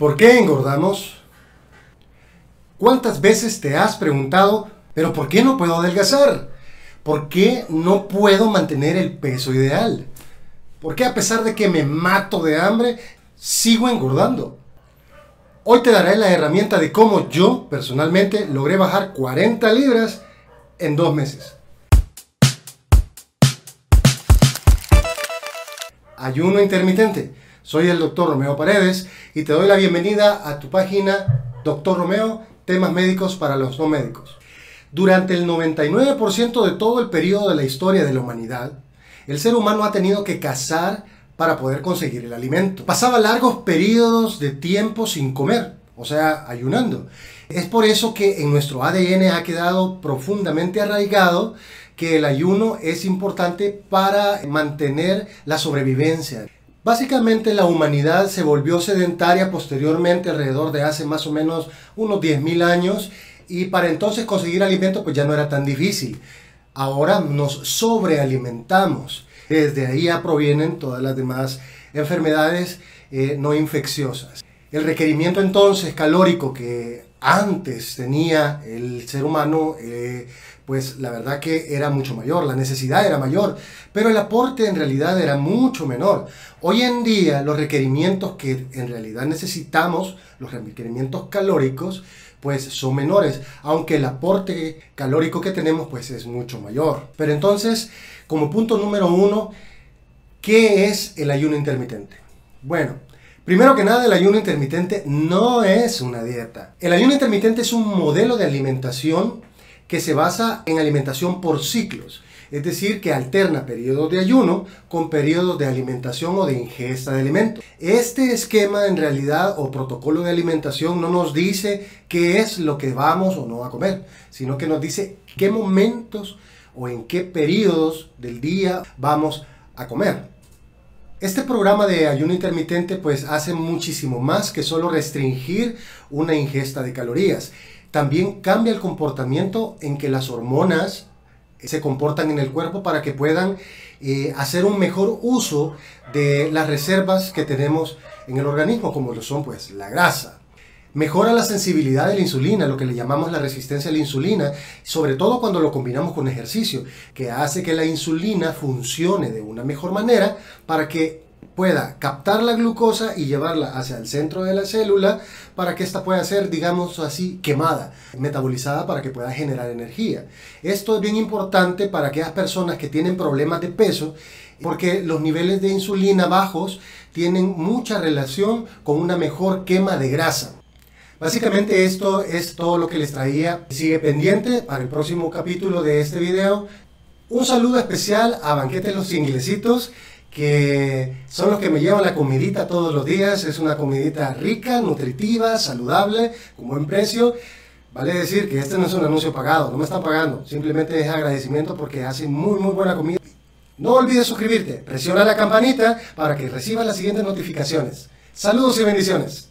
¿Por qué engordamos? ¿Cuántas veces te has preguntado, pero ¿por qué no puedo adelgazar? ¿Por qué no puedo mantener el peso ideal? ¿Por qué a pesar de que me mato de hambre, sigo engordando? Hoy te daré la herramienta de cómo yo personalmente logré bajar 40 libras en dos meses. Ayuno intermitente. Soy el doctor Romeo Paredes y te doy la bienvenida a tu página Doctor Romeo, temas médicos para los no médicos. Durante el 99% de todo el periodo de la historia de la humanidad, el ser humano ha tenido que cazar para poder conseguir el alimento. Pasaba largos periodos de tiempo sin comer, o sea, ayunando. Es por eso que en nuestro ADN ha quedado profundamente arraigado que el ayuno es importante para mantener la sobrevivencia. Básicamente la humanidad se volvió sedentaria posteriormente alrededor de hace más o menos unos 10.000 años y para entonces conseguir alimento pues ya no era tan difícil. Ahora nos sobrealimentamos. Desde ahí ya provienen todas las demás enfermedades eh, no infecciosas. El requerimiento entonces calórico que antes tenía el ser humano eh, pues la verdad que era mucho mayor, la necesidad era mayor, pero el aporte en realidad era mucho menor. Hoy en día los requerimientos que en realidad necesitamos, los requerimientos calóricos, pues son menores, aunque el aporte calórico que tenemos pues es mucho mayor. Pero entonces, como punto número uno, ¿qué es el ayuno intermitente? Bueno, Primero que nada, el ayuno intermitente no es una dieta. El ayuno intermitente es un modelo de alimentación que se basa en alimentación por ciclos, es decir, que alterna periodos de ayuno con periodos de alimentación o de ingesta de alimentos. Este esquema en realidad o protocolo de alimentación no nos dice qué es lo que vamos o no a comer, sino que nos dice qué momentos o en qué periodos del día vamos a comer. Este programa de ayuno intermitente pues hace muchísimo más que solo restringir una ingesta de calorías también cambia el comportamiento en que las hormonas se comportan en el cuerpo para que puedan eh, hacer un mejor uso de las reservas que tenemos en el organismo, como lo son pues la grasa. Mejora la sensibilidad de la insulina, lo que le llamamos la resistencia a la insulina, sobre todo cuando lo combinamos con ejercicio, que hace que la insulina funcione de una mejor manera para que pueda captar la glucosa y llevarla hacia el centro de la célula para que ésta pueda ser, digamos así, quemada, metabolizada para que pueda generar energía. Esto es bien importante para aquellas personas que tienen problemas de peso porque los niveles de insulina bajos tienen mucha relación con una mejor quema de grasa. Básicamente esto es todo lo que les traía. Sigue pendiente para el próximo capítulo de este video. Un saludo especial a Banquete Los Inglesitos que son los que me llevan la comidita todos los días. Es una comidita rica, nutritiva, saludable, con buen precio. Vale decir que este no es un anuncio pagado, no me están pagando, simplemente es agradecimiento porque hacen muy muy buena comida. No olvides suscribirte, presiona la campanita para que recibas las siguientes notificaciones. Saludos y bendiciones.